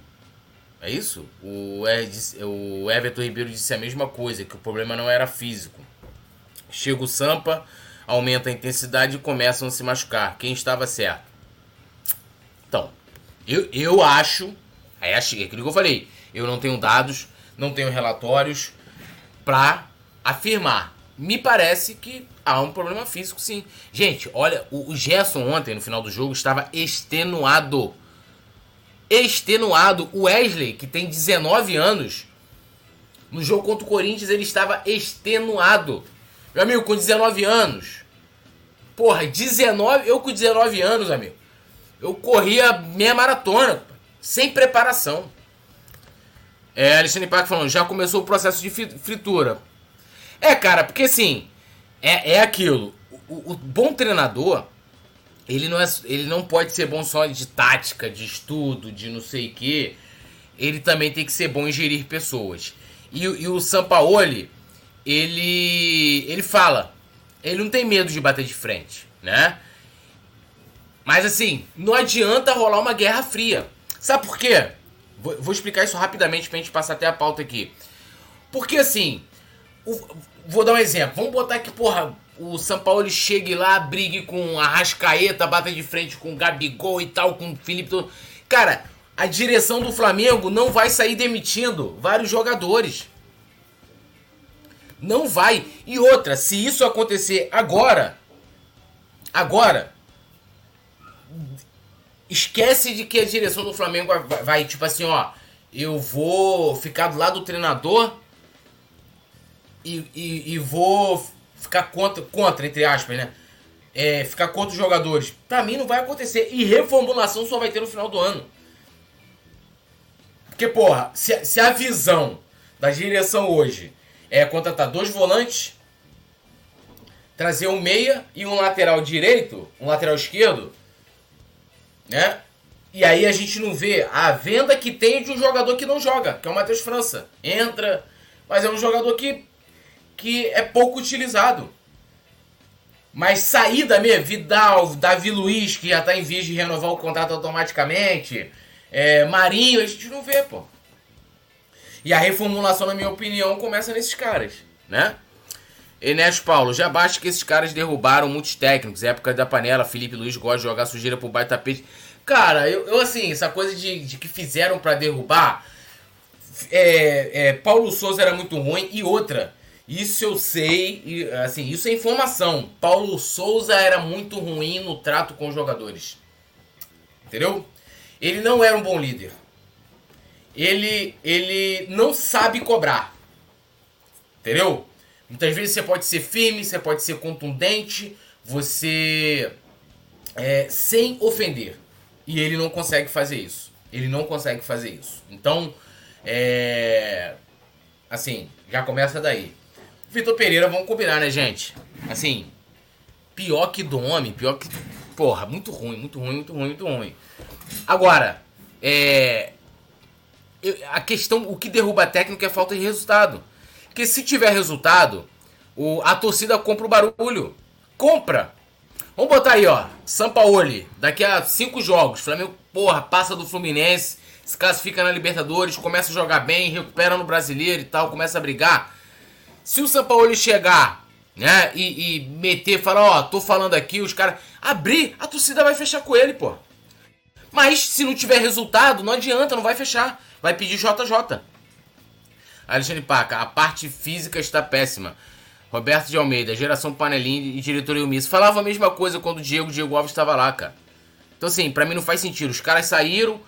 É isso? O, o Everton Ribeiro disse a mesma coisa, que o problema não era físico. Chega o Sampa, aumenta a intensidade e começam a se machucar. Quem estava certo? Então, eu, eu acho, é aquilo que eu falei, eu não tenho dados, não tenho relatórios para afirmar. Me parece que há um problema físico, sim. Gente, olha, o, Gerson ontem, no final do jogo, estava extenuado. Extenuado. O Wesley, que tem 19 anos, no jogo contra o Corinthians, ele estava extenuado. Meu amigo, com 19 anos. Porra, 19. Eu com 19 anos, amigo. Eu corria meia maratona, sem preparação. É, Alexandre Parque falando, já começou o processo de fritura. É, cara, porque assim, é, é aquilo. O, o, bom treinador, ele não, é, ele não pode ser bom só de tática, de estudo, de não sei o quê. Ele também tem que ser bom em gerir pessoas. E, e o Sampaoli, ele, ele fala. Ele não tem medo de bater de frente, né? Mas assim, não adianta rolar uma guerra fria. Sabe por quê? Vou, vou explicar isso rapidamente pra gente passar até a pauta aqui. Porque assim, o, vou dar um exemplo. Vamos botar que, porra, o São Paulo chegue lá, brigue com a Rascaeta, bata de frente com o Gabigol e tal, com o Felipe. Cara, a direção do Flamengo não vai sair demitindo vários jogadores. Não vai. E outra, se isso acontecer agora, agora, esquece de que a direção do Flamengo vai, vai tipo assim, ó, eu vou ficar do lado do treinador e, e, e vou ficar contra, contra, entre aspas, né? É, ficar contra os jogadores. Pra mim não vai acontecer. E reformulação só vai ter no final do ano. Porque, porra, se, se a visão da direção hoje é contratar dois volantes, trazer um meia e um lateral direito, um lateral esquerdo, né? E aí a gente não vê a venda que tem de um jogador que não joga, que é o Matheus França. Entra, mas é um jogador que que é pouco utilizado. Mas saída mesmo, Vidal, Davi Luiz, que já está em vias de renovar o contrato automaticamente, é, Marinho, a gente não vê, pô. E a reformulação, na minha opinião, começa nesses caras, né? Enéas Paulo, já basta que esses caras derrubaram muitos técnicos. Época da panela, Felipe Luiz gosta de jogar sujeira pro baita tapete. Cara, eu, eu, assim, essa coisa de, de que fizeram para derrubar. É, é, Paulo Souza era muito ruim. E outra, isso eu sei, e, assim, isso é informação. Paulo Souza era muito ruim no trato com os jogadores. Entendeu? Ele não era um bom líder. Ele, ele não sabe cobrar. Entendeu? Muitas vezes você pode ser firme, você pode ser contundente, você. É, sem ofender. E ele não consegue fazer isso. Ele não consegue fazer isso. Então, é. Assim, já começa daí. Vitor Pereira, vamos combinar, né, gente? Assim, pior que do homem, pior que. Porra, muito ruim, muito ruim, muito ruim, muito ruim. Agora, é. A questão, o que derruba a técnica é a falta de resultado. Porque se tiver resultado, o, a torcida compra o barulho. Compra! Vamos botar aí, ó. Sampaoli, daqui a cinco jogos, Flamengo, porra, passa do Fluminense, se classifica na Libertadores, começa a jogar bem, recupera no brasileiro e tal, começa a brigar. Se o São Paulo chegar, né, e, e meter, falar, ó, tô falando aqui, os caras abrir, a torcida vai fechar com ele, pô. Mas se não tiver resultado, não adianta, não vai fechar. Vai pedir JJ. Alexandre Paca, a parte física está péssima. Roberto de Almeida, geração panelinha e diretoria omissa. Falava a mesma coisa quando o Diego, Diego Alves estava lá, cara. Então, assim, pra mim não faz sentido. Os caras saíram,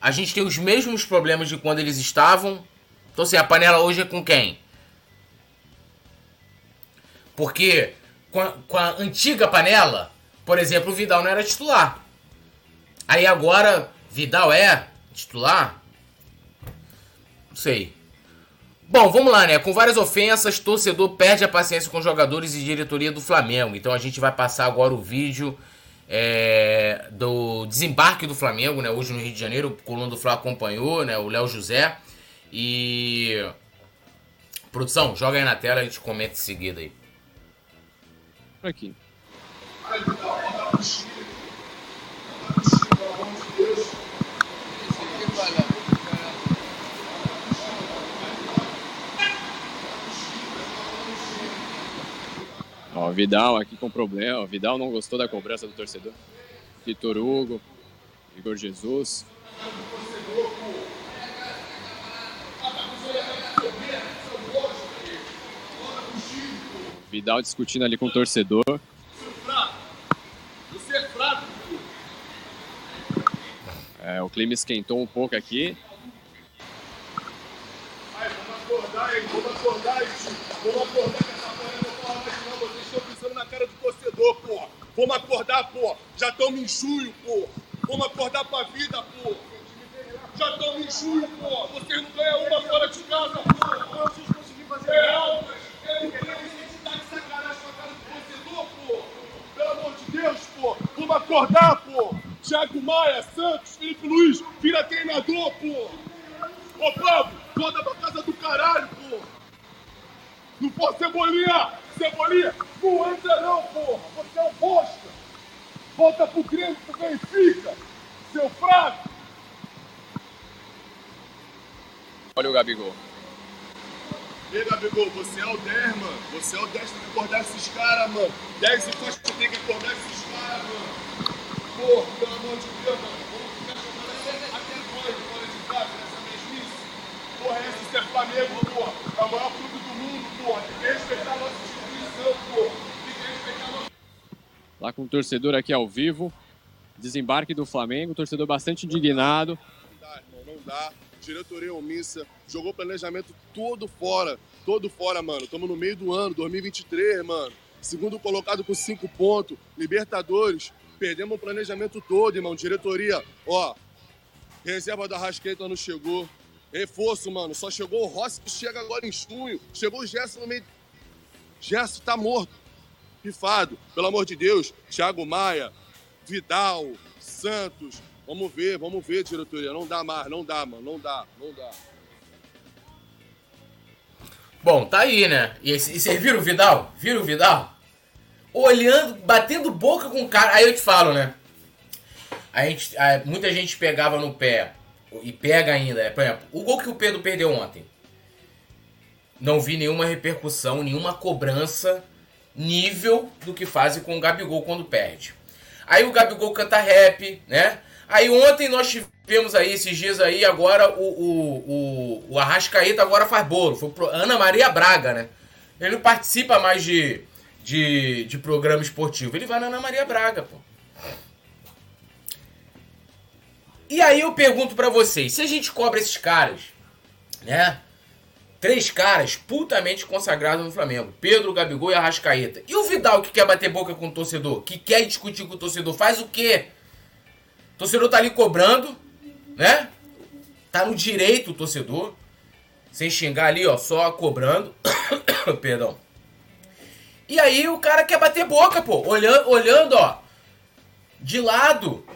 a gente tem os mesmos problemas de quando eles estavam. Então, assim, a panela hoje é com quem? Porque com a, com a antiga panela, por exemplo, o Vidal não era titular. Aí agora, Vidal é titular? Não sei. Bom, vamos lá, né? Com várias ofensas, torcedor perde a paciência com jogadores e diretoria do Flamengo. Então a gente vai passar agora o vídeo é, do desembarque do Flamengo, né? Hoje no Rio de Janeiro, o Coluna do Fla acompanhou, né? O Léo José. E. Produção, joga aí na tela a gente comenta em seguida aí. Aqui. Ó, Vidal aqui com problema. O Vidal não gostou da cobrança do torcedor. Vitor Hugo, Igor Jesus. Vidal discutindo ali com o torcedor. É, o clima esquentou um pouco aqui. vamos acordar, hein? Vamos acordar, Vamos acordar cara do torcedor, pô. Vamos acordar, pô. Já estamos em junho, pô. Vamos acordar pra vida, pô. Já estamos em junho, pô. Vocês não ganham uma fora de casa, pô. Vocês conseguiram fazer é, altas. Vamos acordar, pô. Thiago Maia, Santos, Felipe Luiz, vira treinador, pô. Ô, Pablo, volta pra casa do caralho, pô. Não pode Cebolinha! Cebolinha! Não entra não, porra! Você é um bosta! Volta pro Grêmio, pro Benfica! Seu fraco! Olha o Gabigol. Ei, Gabigol, você é o 10, mano. Você é o 10, tem que acordar esses caras, mano. 10 e Costa tem que acordar esses caras, mano. Lá com o torcedor aqui ao vivo. Desembarque do Flamengo, torcedor bastante indignado. Não dá, irmão, não dá. Diretoria omissa, jogou planejamento todo fora, todo fora, mano. Estamos no meio do ano, 2023, mano. Segundo colocado com cinco pontos, Libertadores, perdemos o planejamento todo, irmão. Diretoria, ó, reserva da Rasqueta não chegou, Reforço, mano. Só chegou o Rossi que chega agora em junho. Chegou o Gerson no meio. Gerson tá morto. Pifado. Pelo amor de Deus. Thiago Maia, Vidal, Santos. Vamos ver, vamos ver, diretoria. Não dá mais, não dá, mano. Não dá, não dá. Bom, tá aí, né? E, e vocês viram o Vidal? Viram o Vidal? Olhando, batendo boca com o cara. Aí eu te falo, né? A gente, a, muita gente pegava no pé e pega ainda, por exemplo, o gol que o Pedro perdeu ontem. Não vi nenhuma repercussão, nenhuma cobrança nível do que fazem com o Gabigol quando perde. Aí o Gabigol canta rap, né? Aí ontem nós tivemos aí, esses dias aí, agora o, o, o, o Arrascaeta agora faz bolo. Foi pro Ana Maria Braga, né? Ele não participa mais de, de, de programa esportivo. Ele vai na Ana Maria Braga, pô. E aí eu pergunto para vocês, se a gente cobra esses caras, né? Três caras putamente consagrados no Flamengo. Pedro, Gabigol e Arrascaeta. E o Vidal que quer bater boca com o torcedor? Que quer discutir com o torcedor? Faz o quê? O torcedor tá ali cobrando, né? Tá no direito o torcedor. Sem xingar ali, ó, só cobrando. Perdão. E aí o cara quer bater boca, pô. Olhando, olhando ó. De lado.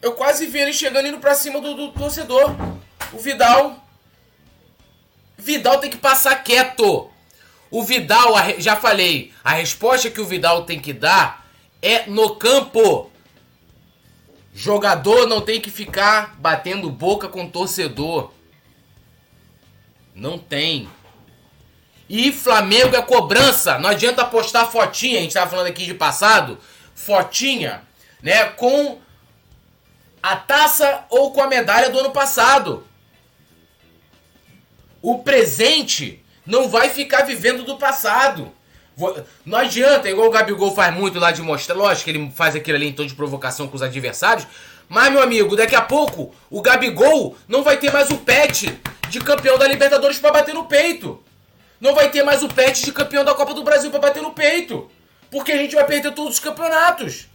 Eu quase vi ele chegando indo pra cima do, do torcedor. O Vidal. Vidal tem que passar quieto. O Vidal, já falei, a resposta que o Vidal tem que dar é no campo. Jogador não tem que ficar batendo boca com torcedor. Não tem. E Flamengo é cobrança. Não adianta postar fotinha, a gente tava falando aqui de passado, fotinha, né, com a taça ou com a medalha do ano passado. O presente não vai ficar vivendo do passado. Não adianta, igual o Gabigol faz muito lá de mostrar, lógico que ele faz aquilo ali tom de provocação com os adversários, mas meu amigo, daqui a pouco o Gabigol não vai ter mais o pet de campeão da Libertadores para bater no peito. Não vai ter mais o pet de campeão da Copa do Brasil para bater no peito. Porque a gente vai perder todos os campeonatos.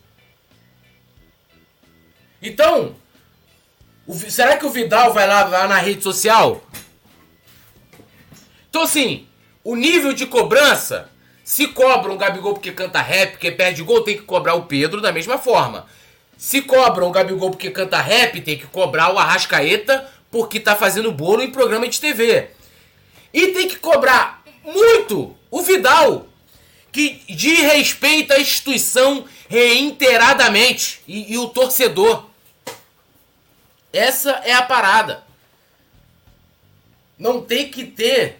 Então, o, será que o Vidal vai lá, lá na rede social? Então, assim, o nível de cobrança Se cobram o Gabigol porque canta rap, porque perde gol, tem que cobrar o Pedro da mesma forma. Se cobram o Gabigol porque canta rap, tem que cobrar o Arrascaeta porque tá fazendo bolo em programa de TV. E tem que cobrar muito o Vidal, que desrespeita a instituição reiteradamente e, e o torcedor. Essa é a parada. Não tem que ter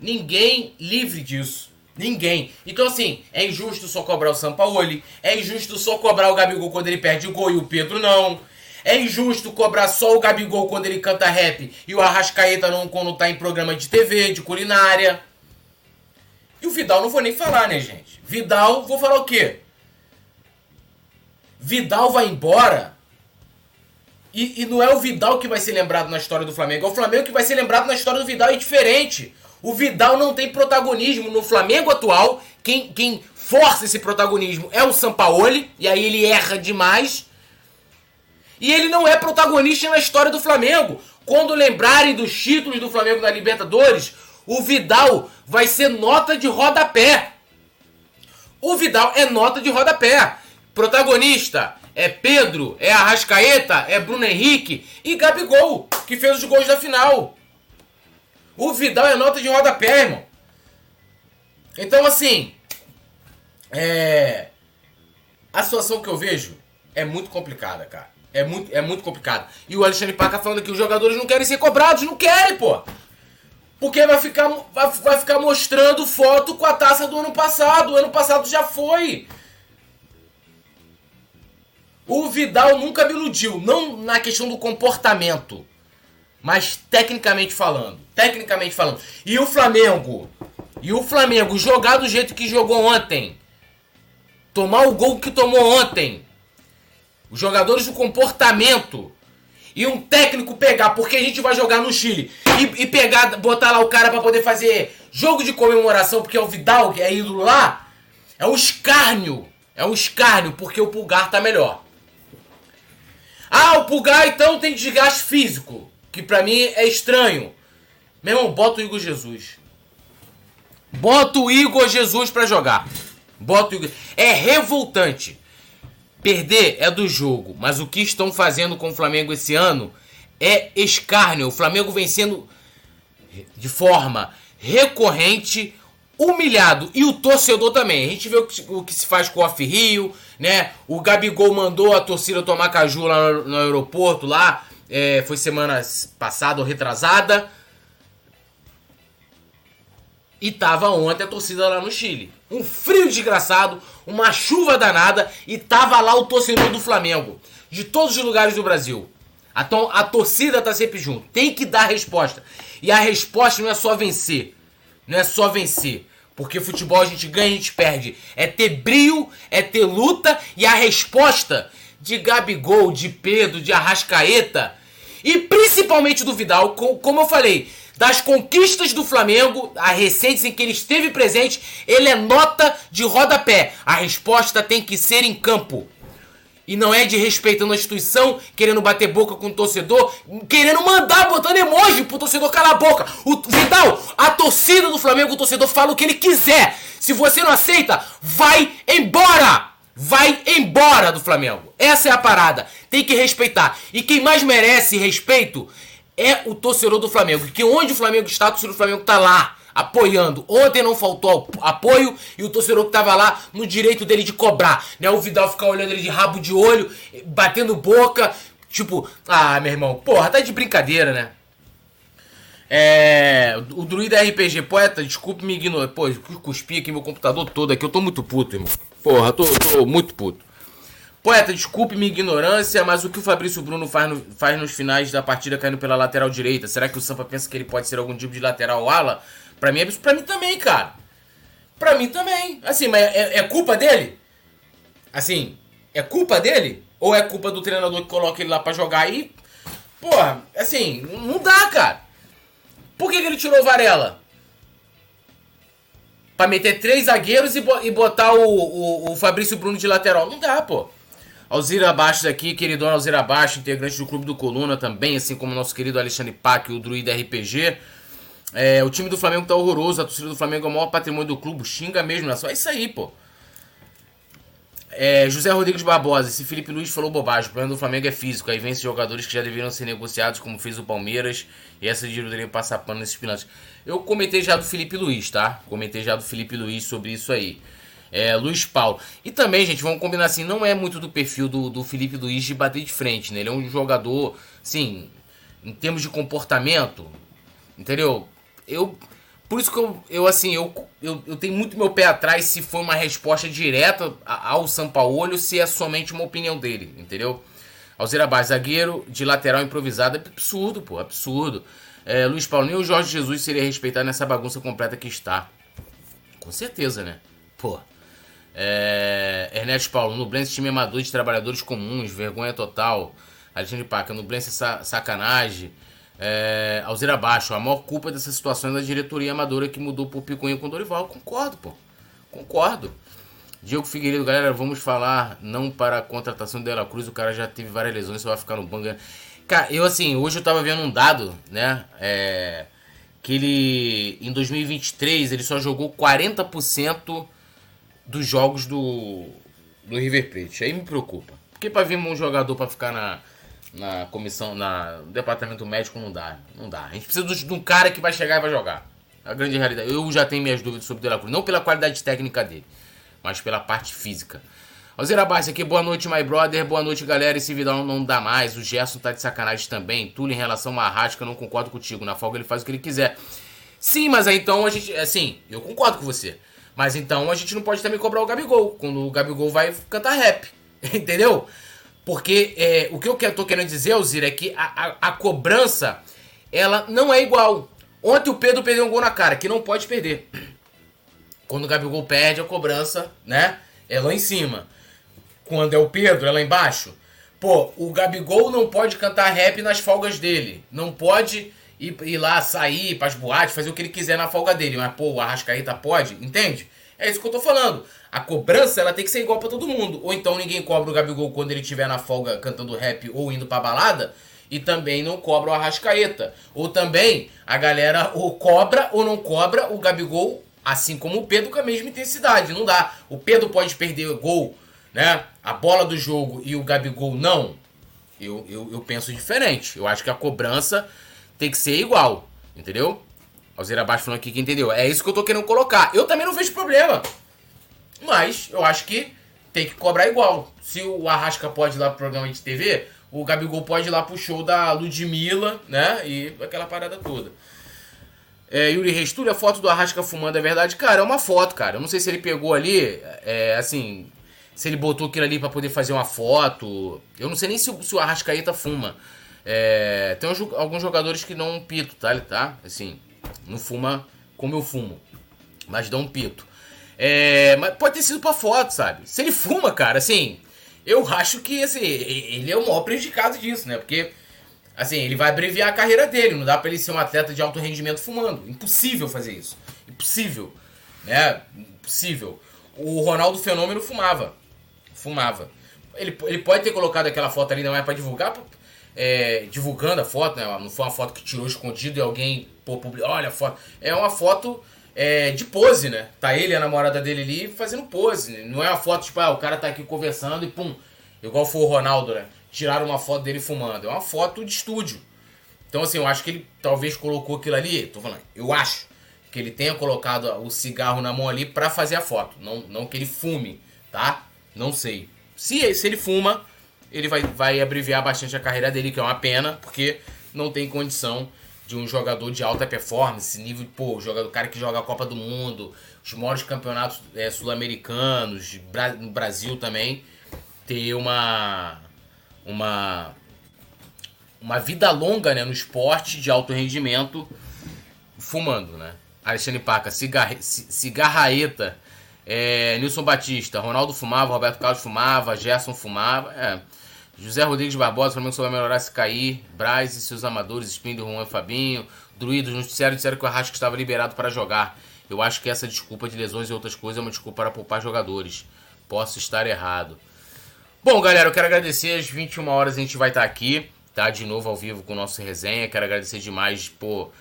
ninguém livre disso. Ninguém. Então, assim, é injusto só cobrar o Sampaoli. É injusto só cobrar o Gabigol quando ele perde o gol e o Pedro não. É injusto cobrar só o Gabigol quando ele canta rap e o Arrascaeta não quando tá em programa de TV, de culinária. E o Vidal não vou nem falar, né, gente? Vidal, vou falar o quê? Vidal vai embora. E, e não é o Vidal que vai ser lembrado na história do Flamengo, é o Flamengo que vai ser lembrado na história do Vidal. É diferente. O Vidal não tem protagonismo no Flamengo atual. Quem, quem força esse protagonismo é o Sampaoli, e aí ele erra demais. E ele não é protagonista na história do Flamengo. Quando lembrarem dos títulos do Flamengo na Libertadores, o Vidal vai ser nota de rodapé. O Vidal é nota de rodapé. Protagonista é Pedro, é Arrascaeta, é Bruno Henrique e Gabigol, que fez os gols da final. O Vidal é nota de rodapé, irmão. Então, assim, é... a situação que eu vejo é muito complicada, cara. É muito, é muito complicado. E o Alexandre Paca falando que os jogadores não querem ser cobrados. Não querem, pô. Porque vai ficar, vai, vai ficar mostrando foto com a taça do ano passado. O ano passado já foi. O Vidal nunca me iludiu. Não na questão do comportamento. Mas tecnicamente falando. Tecnicamente falando. E o Flamengo. E o Flamengo jogar do jeito que jogou ontem. Tomar o gol que tomou ontem os jogadores do comportamento e um técnico pegar, porque a gente vai jogar no Chile, e, e pegar, botar lá o cara para poder fazer jogo de comemoração, porque é o Vidal, que é ídolo lá, é um escárnio. É um escárnio, porque o Pulgar tá melhor. Ah, o Pulgar então tem desgaste físico, que pra mim é estranho. Meu irmão, bota o Igor Jesus. Bota o Igor Jesus pra jogar. Bota o Igor. É revoltante. Perder é do jogo, mas o que estão fazendo com o Flamengo esse ano é escárnio. O Flamengo vencendo de forma recorrente, humilhado. E o torcedor também. A gente vê o que, o que se faz com o Off Rio, né? O Gabigol mandou a torcida tomar caju lá no, no aeroporto, lá. É, foi semana passada ou retrasada. E tava ontem a torcida lá no Chile. Um frio desgraçado uma chuva danada e tava lá o torcedor do Flamengo, de todos os lugares do Brasil. Então a torcida tá sempre junto, tem que dar resposta. E a resposta não é só vencer, não é só vencer. Porque futebol a gente ganha e a gente perde. É ter brilho, é ter luta e a resposta de Gabigol, de Pedro, de Arrascaeta e principalmente do Vidal, como eu falei, das conquistas do Flamengo, a recentes em que ele esteve presente, ele é nota de rodapé. A resposta tem que ser em campo. E não é de respeitando a instituição, querendo bater boca com o torcedor, querendo mandar, botando emoji pro torcedor calar a boca. O Vidal, a torcida do Flamengo, o torcedor fala o que ele quiser. Se você não aceita, vai embora! Vai embora do Flamengo. Essa é a parada. Tem que respeitar. E quem mais merece respeito é o torcedor do Flamengo. Que onde o Flamengo está, o torcedor do Flamengo está lá, apoiando. Ontem não faltou apoio e o torcedor que estava lá no direito dele de cobrar. Né? O Vidal ficar olhando ele de rabo de olho, batendo boca. Tipo, ah, meu irmão, porra, tá de brincadeira, né? É. O druida RPG poeta, desculpe me ignorar. Pô, cuspi aqui meu computador todo aqui. Eu tô muito puto, irmão. Porra, tô, tô muito puto. Poeta, desculpe minha ignorância, mas o que o Fabrício Bruno faz, no, faz nos finais da partida caindo pela lateral direita? Será que o Sampa pensa que ele pode ser algum tipo de lateral ala? Pra mim, é, pra mim também, cara. Pra mim também. Assim, mas é, é culpa dele? Assim, é culpa dele? Ou é culpa do treinador que coloca ele lá pra jogar aí? Porra, assim, não dá, cara. Por que, que ele tirou o Varela? Pra meter três zagueiros e, botar o, o, o Fabrício Bruno de lateral? Não dá, pô. Alzira Baixos aqui, querido Alzira Baixo, integrante do Clube do Coluna também, assim como nosso querido Alexandre Pac, o Druida RPG. É, o time do Flamengo tá horroroso, a torcida do Flamengo é o maior patrimônio do clube, xinga mesmo, é só isso aí, pô. É, José Rodrigues Barbosa, esse Felipe Luiz falou bobagem. O problema do Flamengo é físico. Aí esses jogadores que já deveriam ser negociados, como fez o Palmeiras. E essa diretoria passar pano nesses pilantes. Eu comentei já do Felipe Luiz, tá? Comentei já do Felipe Luiz sobre isso aí. É, Luiz Paulo. E também, gente, vamos combinar assim, não é muito do perfil do, do Felipe Luiz de bater de frente, né? Ele é um jogador, assim, em termos de comportamento, entendeu? Eu por isso que eu, eu assim, eu, eu, eu, tenho muito meu pé atrás se foi uma resposta direta ao Sampaoli ou se é somente uma opinião dele, entendeu? Alzira Baz, zagueiro de lateral improvisado, é absurdo, pô, absurdo. É, Luiz Paulo, nem o Jorge Jesus seria respeitado nessa bagunça completa que está. Com certeza, né? Pô. É, Ernesto Paulo, Nublense time amador de trabalhadores comuns, vergonha total. Alexandre Paca, Nublense sa sacanagem. É, Alzira Baixo, a maior culpa dessa situação é da diretoria amadora que mudou pro Picuinha com Dorival. Concordo, pô. Concordo. Diego Figueiredo, galera, vamos falar não para a contratação do Dela Cruz. O cara já teve várias lesões, só vai ficar no banco. Cara, eu assim, hoje eu tava vendo um dado, né? É, que ele, em 2023, ele só jogou 40% dos jogos do, do River Plate. Aí me preocupa. Porque pra vir um jogador para ficar na, na comissão, na, no departamento médico não dá. Não dá. A gente precisa de um cara que vai chegar e vai jogar. A grande realidade. Eu já tenho minhas dúvidas sobre o De La Cruz. Não pela qualidade técnica dele, mas pela parte física. Alzira Bassi aqui, boa noite, my brother. Boa noite, galera. Esse Vidal não dá mais. O Gerson tá de sacanagem também. Tudo em relação a Arrasca, eu não concordo contigo. Na folga ele faz o que ele quiser. Sim, mas aí então a gente. Assim, eu concordo com você. Mas então a gente não pode também cobrar o Gabigol. Quando o Gabigol vai cantar rap. Entendeu? Porque é, o que eu tô querendo dizer, Alzira, é que a, a, a, cobrança, ela não é igual. Ontem o Pedro perdeu um gol na cara, que não pode perder. Quando o Gabigol perde, a cobrança, né, é lá em cima. Quando é o Pedro, é lá embaixo. Pô, o Gabigol não pode cantar rap nas folgas dele. Não pode ir, ir lá, sair pras boates, fazer o que ele quiser na folga dele. Mas, pô, o Arrascaeta pode, entende? É isso que eu tô falando. A cobrança ela tem que ser igual para todo mundo. Ou então ninguém cobra o Gabigol quando ele estiver na folga cantando rap ou indo pra balada. E também não cobra o Arrascaeta. Ou também a galera ou cobra ou não cobra o Gabigol, assim como o Pedro com a mesma intensidade. Não dá. O Pedro pode perder o gol, né? A bola do jogo e o Gabigol não. Eu, eu, eu penso diferente. Eu acho que a cobrança tem que ser igual. Entendeu? Alzeira Baixo falando aqui que entendeu. É isso que eu tô querendo colocar. Eu também não vejo problema. Mas eu acho que tem que cobrar igual. Se o Arrasca pode ir lá pro programa de TV, o Gabigol pode ir lá pro show da Ludmilla, né? E aquela parada toda. É, Yuri Restulho, a foto do Arrasca fumando é verdade? Cara, é uma foto, cara. Eu não sei se ele pegou ali, é, assim, se ele botou aquilo ali para poder fazer uma foto. Eu não sei nem se, se o Arrascaeta fuma. É, tem uns, alguns jogadores que dão um pito, tá? Ele tá, assim, não fuma como eu fumo, mas dá um pito. É, mas pode ter sido pra foto, sabe? Se ele fuma, cara, assim, eu acho que assim, ele é o maior prejudicado disso, né? Porque, assim, ele vai abreviar a carreira dele. Não dá pra ele ser um atleta de alto rendimento fumando. Impossível fazer isso. Impossível. Né? Impossível. O Ronaldo Fenômeno fumava. Fumava. Ele, ele pode ter colocado aquela foto ali, não é pra divulgar, é, divulgando a foto, né? Não foi uma foto que tirou escondido e alguém pô, publicou. Olha a foto. É uma foto é, de pose, né? Tá ele e a namorada dele ali fazendo pose. Né? Não é uma foto tipo, ah, o cara tá aqui conversando e pum. Igual foi o Ronaldo, né? Tiraram uma foto dele fumando. É uma foto de estúdio. Então, assim, eu acho que ele talvez colocou aquilo ali. Tô falando, eu acho que ele tenha colocado o cigarro na mão ali para fazer a foto. Não, não que ele fume, tá? Não sei. Se, se ele fuma, ele vai, vai abreviar bastante a carreira dele, que é uma pena, porque não tem condição de um jogador de alta performance, nível, pô, jogador, cara que joga a Copa do Mundo, os maiores campeonatos é, sul-americanos, no Brasil também, ter uma uma uma vida longa, né, no esporte de alto rendimento fumando, né? Alexandre Paca, cigarra, cigarraeta, é, Nilson Batista, Ronaldo fumava, Roberto Carlos fumava, Gerson fumava, é. José Rodrigues Barbosa, o Flamengo só vai melhorar se cair. Braz e seus amadores, Spindle, Juan e Fabinho. Druidos nos disseram, disseram que o Arrasca estava liberado para jogar. Eu acho que essa desculpa de lesões e outras coisas é uma desculpa para poupar jogadores. Posso estar errado. Bom, galera, eu quero agradecer. Às 21 horas a gente vai estar aqui, tá? De novo ao vivo com o nosso resenha. Quero agradecer demais, por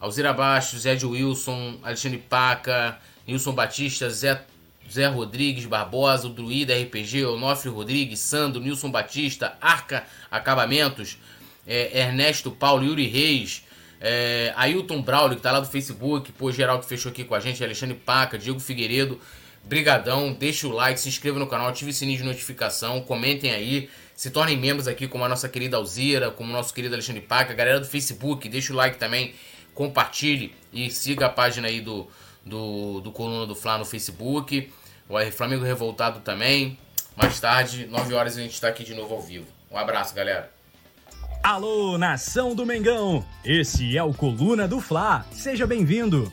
Alzira Bastos, Ed Wilson, Alexandre Paca, Nilson Batista, Zé, Zé Rodrigues Barbosa, o Druida RPG, Onofre Rodrigues, Sandro, Nilson Batista, Arca Acabamentos, é, Ernesto Paulo, Yuri Reis, é, Ailton Braulio, que tá lá do Facebook, pô, Geraldo fechou aqui com a gente, Alexandre Paca, Diego Figueiredo, brigadão, deixa o like, se inscreva no canal, ative o sininho de notificação, comentem aí, se tornem membros aqui como a nossa querida Alzira, como o nosso querido Alexandre Paca, galera do Facebook, deixa o like também, compartilhe e siga a página aí do, do, do Coluna do Fla no Facebook, o Flamengo Revoltado também, mais tarde, 9 horas a gente está aqui de novo ao vivo. Um abraço, galera. Alô, nação do Mengão! Esse é o Coluna do Fla. Seja bem-vindo.